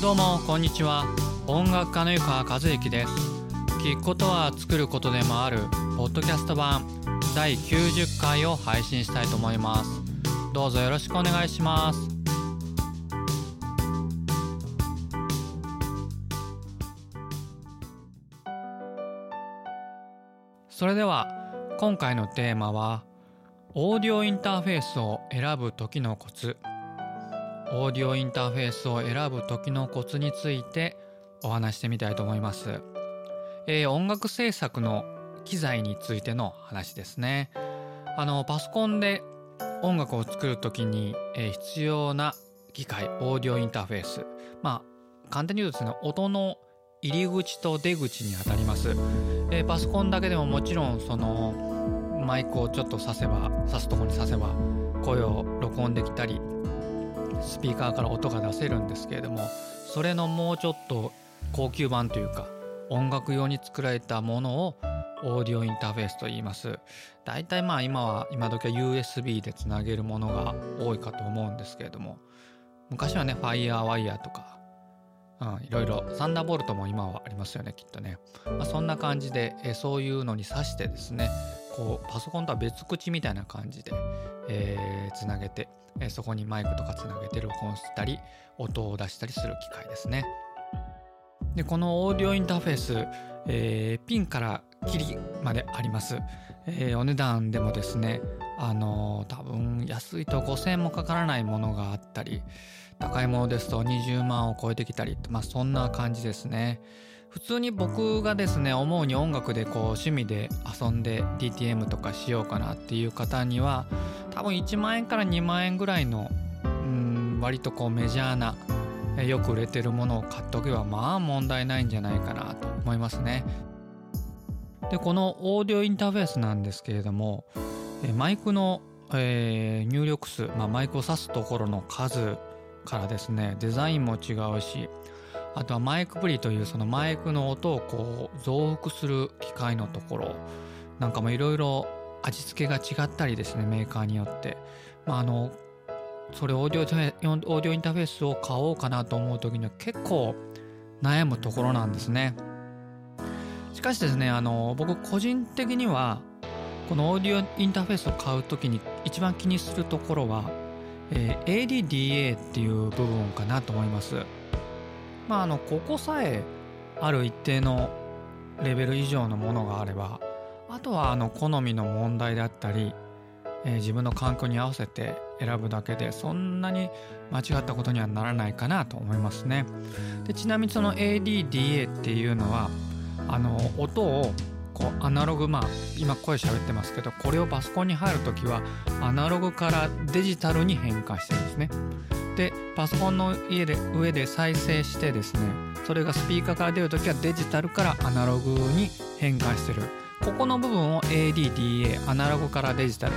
どうもこんにちは。音楽家の湯川和之です。聞くことは作ることでもあるポッドキャスト版第90回を配信したいと思います。どうぞよろしくお願いします。それでは今回のテーマはオーディオインターフェースを選ぶ時のコツ。オーディオインターフェースを選ぶ時のコツについてお話してみたいと思います、えー、音楽制作の機材についての話ですね。あのパソコンで音楽を作る時に、えー、必要な機械オーディオインターフェース。まあ簡単に言うとですね音の入り口と出口にあたります、えー、パソコンだけでももちろんそのマイクをちょっと挿せば挿すとこに挿せば声を録音できたりスピーカーから音が出せるんですけれどもそれのもうちょっと高級版というか音楽用に作られたものをオーディオインターフェースと言います。大体まあ今は今時は USB でつなげるものが多いかと思うんですけれども昔はね FireWire とか、うん、いろいろサンダーボルトも今はありますよねきっとね、まあ、そんな感じでえそういうのに挿してですねこうパソコンとは別口みたいな感じで、えー、つなげて、えー、そこにマイクとかつなげて録音したり音を出したりする機械ですね。でこのオーディオインターフェース、えー、ピンからキリまであります、えー、お値段でもですねあのー、多分安いと5000円もかからないものがあったり高いものですと20万を超えてきたりまあそんな感じですね。普通に僕がですね思うに音楽でこう趣味で遊んで DTM とかしようかなっていう方には多分1万円から2万円ぐらいのうん割とこうメジャーなよく売れてるものを買っとけばまあ問題ないんじゃないかなと思いますね。でこのオーディオインターフェースなんですけれどもマイクの、えー、入力数、まあ、マイクを挿すところの数からですねデザインも違うしあとはマイクプリというそのマイクの音をこう増幅する機械のところなんかもいろいろ味付けが違ったりですねメーカーによって、まあ、あのそれオーディオオーディオインターフェースを買おうかなと思う時には結構悩むところなんですね。しかしですねあの僕個人的にはこのオーディオインターフェースを買う時に一番気にするところは、えー、ADDA っていう部分かなと思います。まああのここさえある一定のレベル以上のものがあればあとはあの好みの問題であったり、えー、自分の環境に合わせて選ぶだけでそんなに間違ったことにはならないかなと思いますね。でちなみにその ADDA っていうのはあの音をこうアナログまあ今声喋ってますけどこれをパソコンに入る時はアナログからデジタルに変化してるんですね。でパソコンの家で上で再生してですねそれがスピーカーから出る時はデジタルからアナログに変換してる。ここの部分を ADDA アナログからデジタル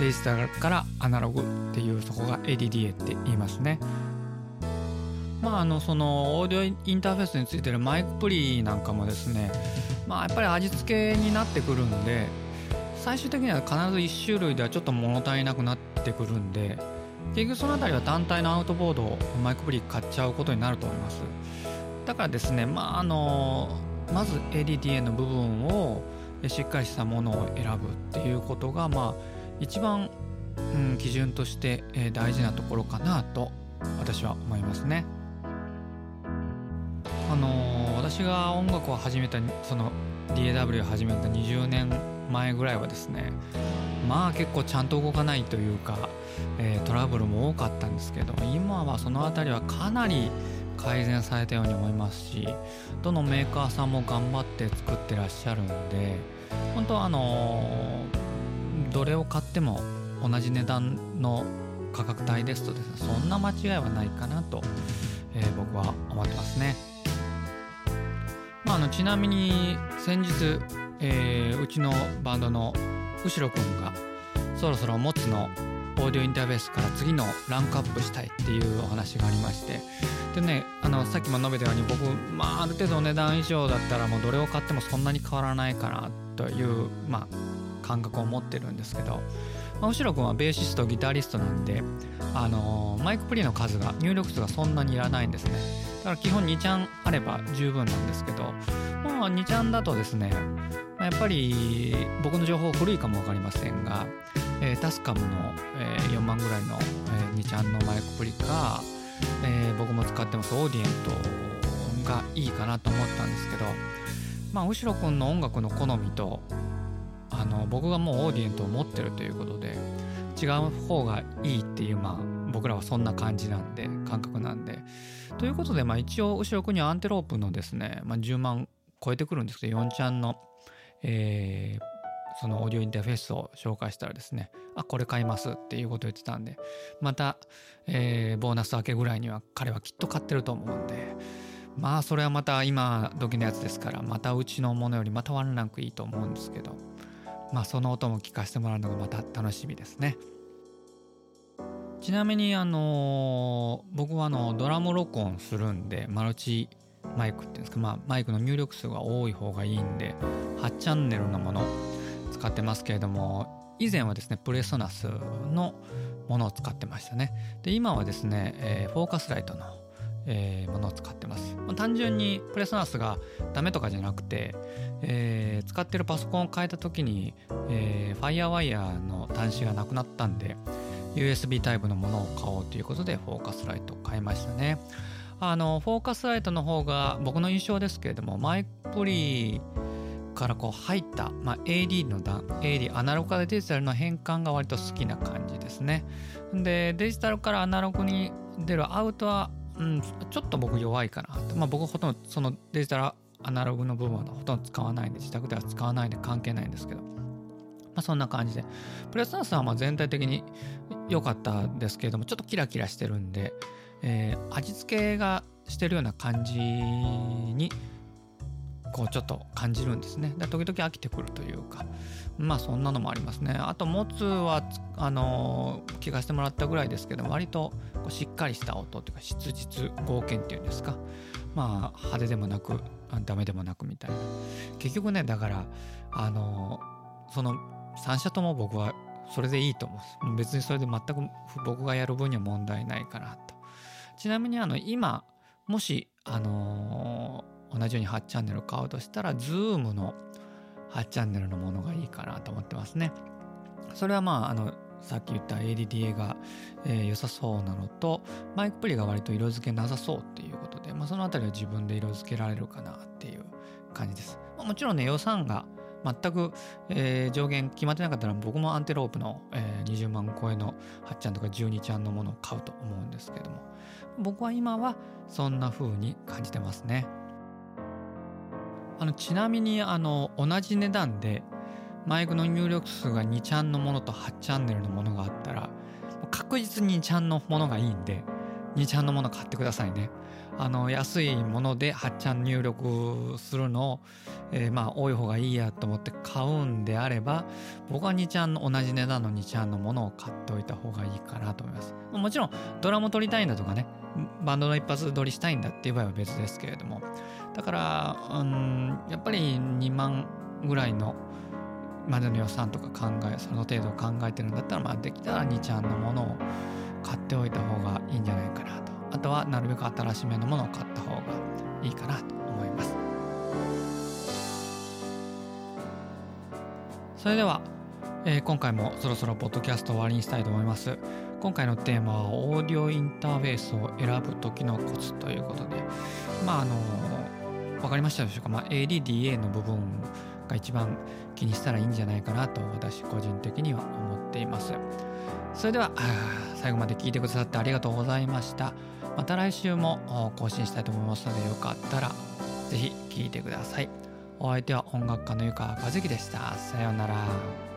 デジタルからアナログっていうそこが ADDA って言いますね。まああのそのオーディオインターフェースについてるマイクプリなんかもですねまあやっぱり味付けになってくるんで最終的には必ず1種類ではちょっと物足りなくなってくるんで結局その辺りは単体のアウトボードをマイクプリ買っちゃうことになると思います。だからですねまああのまず ADDA の部分をしっかりしたものを選ぶっていうことがまあ一番、うん、基準として大事なところかなと私は思いますね。あの私が音楽を始めたその DAW 始めた20年前ぐらいはですねまあ結構ちゃんと動かないというか、えー、トラブルも多かったんですけど今はその辺りはかなり改善されたように思いますしどのメーカーさんも頑張って作ってらっしゃるんで本当はあのー、どれを買っても同じ値段の価格帯ですとですねそんな間違いはないかなと、えー、僕は思ってますね。まあ、あのちなみに先日、えー、うちのバンドの後ろくんがそろそろ持つのオーディオインターフェースから次のランクアップしたいっていうお話がありましてでねあのさっきも述べたように僕、まあ、ある程度お値段以上だったらもうどれを買ってもそんなに変わらないかなという、まあ、感覚を持ってるんですけど、まあ、後ろ君はベーシストギタリストなんで、あの、マイクプリの数が入力数がそんなにいらないんですね。から基本2ちゃんあれば十分なんですけどまあ2ちゃんだとですねやっぱり僕の情報古いかも分かりませんが、えー、タスカムの、えー、4万ぐらいの、えー、2ちゃんのマイクプリか、えー、僕も使ってますオーディエントがいいかなと思ったんですけどまあ後ろくんの音楽の好みとあの僕がもうオーディエントを持ってるということで違う方がいいっていうまあ僕らはそんな感じなんで感覚なんで。ということでまあ一応後ろくにはアンテロープのですね、まあ、10万超えてくるんですけど4ちゃんの、えー、そのオーディオインターフェースを紹介したらですねあこれ買いますっていうことを言ってたんでまた、えー、ボーナス明けぐらいには彼はきっと買ってると思うんでまあそれはまた今時のやつですからまたうちのものよりまたワンランクいいと思うんですけどまあその音も聞かせてもらうのがまた楽しみですね。ちなみにあの、僕はあのドラム録音するんでマルチマイクっていうんですか、まあ、マイクの入力数が多い方がいいんで8チャンネルのもの使ってますけれども以前はですねプレソナスのものを使ってましたね。で今はですね、えー、フォーカスライトの、えー、ものを使ってます、まあ、単純にプレソナスがダメとかじゃなくて、えー、使ってるパソコンを変えた時に、えー、FireWire の端子がなくなったんで USB タイプのものを買おうということでフォーカスライトを買いましたね。あのフォーカスライトの方が僕の印象ですけれどもマイプリからこう入った、まあ、AD の段 AD アナログからデジタルの変換が割と好きな感じですね。でデジタルからアナログに出るアウトは、うん、ちょっと僕弱いかなと、まあ、僕ほとんどそのデジタルアナログの部分はほとんど使わないんで自宅では使わないんで関係ないんですけど。まあ、そんな感じで。プレスダンスはま全体的に良かったですけれども、ちょっとキラキラしてるんで、えー、味付けがしてるような感じにこうちょっと感じるんですね。で時々飽きてくるというかまあそんなのもありますね。あとモツはあのー、聞かせてもらったぐらいですけど割とこうしっかりした音というか質実合憲っていうんですかまあ派手でもなくダメでもなくみたいな結局ねだからあのー、その3社とも僕はそれでいいと思う。別にそれで全く僕がやる分には問題ないかなと。ちなみにあの今もしあのー、同じように8チャンネル買うとしたら Zoom の8チャンネルのものがいいかなと思ってますね。それはまああのさっき言った ADDA が、えー、良さそうなのとマイクプリが割と色付けなさそうっていうことで、まあ、その辺りは自分で色付けられるかなっていう感じです、まあ、もちろんね予算が全く、えー、上限決まってなかったら僕もアンテロープの、えー、20万超えの8ちゃんとか12ちゃんのものを買うと思うんですけども。僕は今はそんな風に感じてますね。あのちなみにあの同じ値段でマイクの入力数が2ちゃんのものと8チャンネルのものがあったら確実に2ちゃんのものがいいんで2ちゃんのもの買ってくださいね。あの安いもので8ちゃん入力するのを、えー、まあ多い方がいいやと思って買うんであれば僕は2ちゃんの同じ値段の2ちゃんのものを買っておいた方がいいかなと思います。もちろんドラム取りたいんだとかねバンドの一発撮りしたいんだっていう場合は別ですけれども。だからうんやっぱり2万ぐらいのまでの予算とか考えその程度考えてるんだったらまあできたら2ちゃんのものを買っておいた方がいいんじゃないかなと。あとはなるべく新しめのものを買った方がいいかなと思います。それでは、えー、今回もそろそろポッドキャスト終わりにしたいと思います。今回のテーマはオーディオインターフェースを選ぶ時のコツということでまああの分かりましたでしょうか、まあ、ADDA の部分が一番気にしたらいいんじゃないかなと私個人的には思っています。それでは最後まで聞いてくださってありがとうございました。また来週も更新したいと思いますのでよかったら是非聴いてください。お相手は音楽家の湯川和樹でした。さようなら。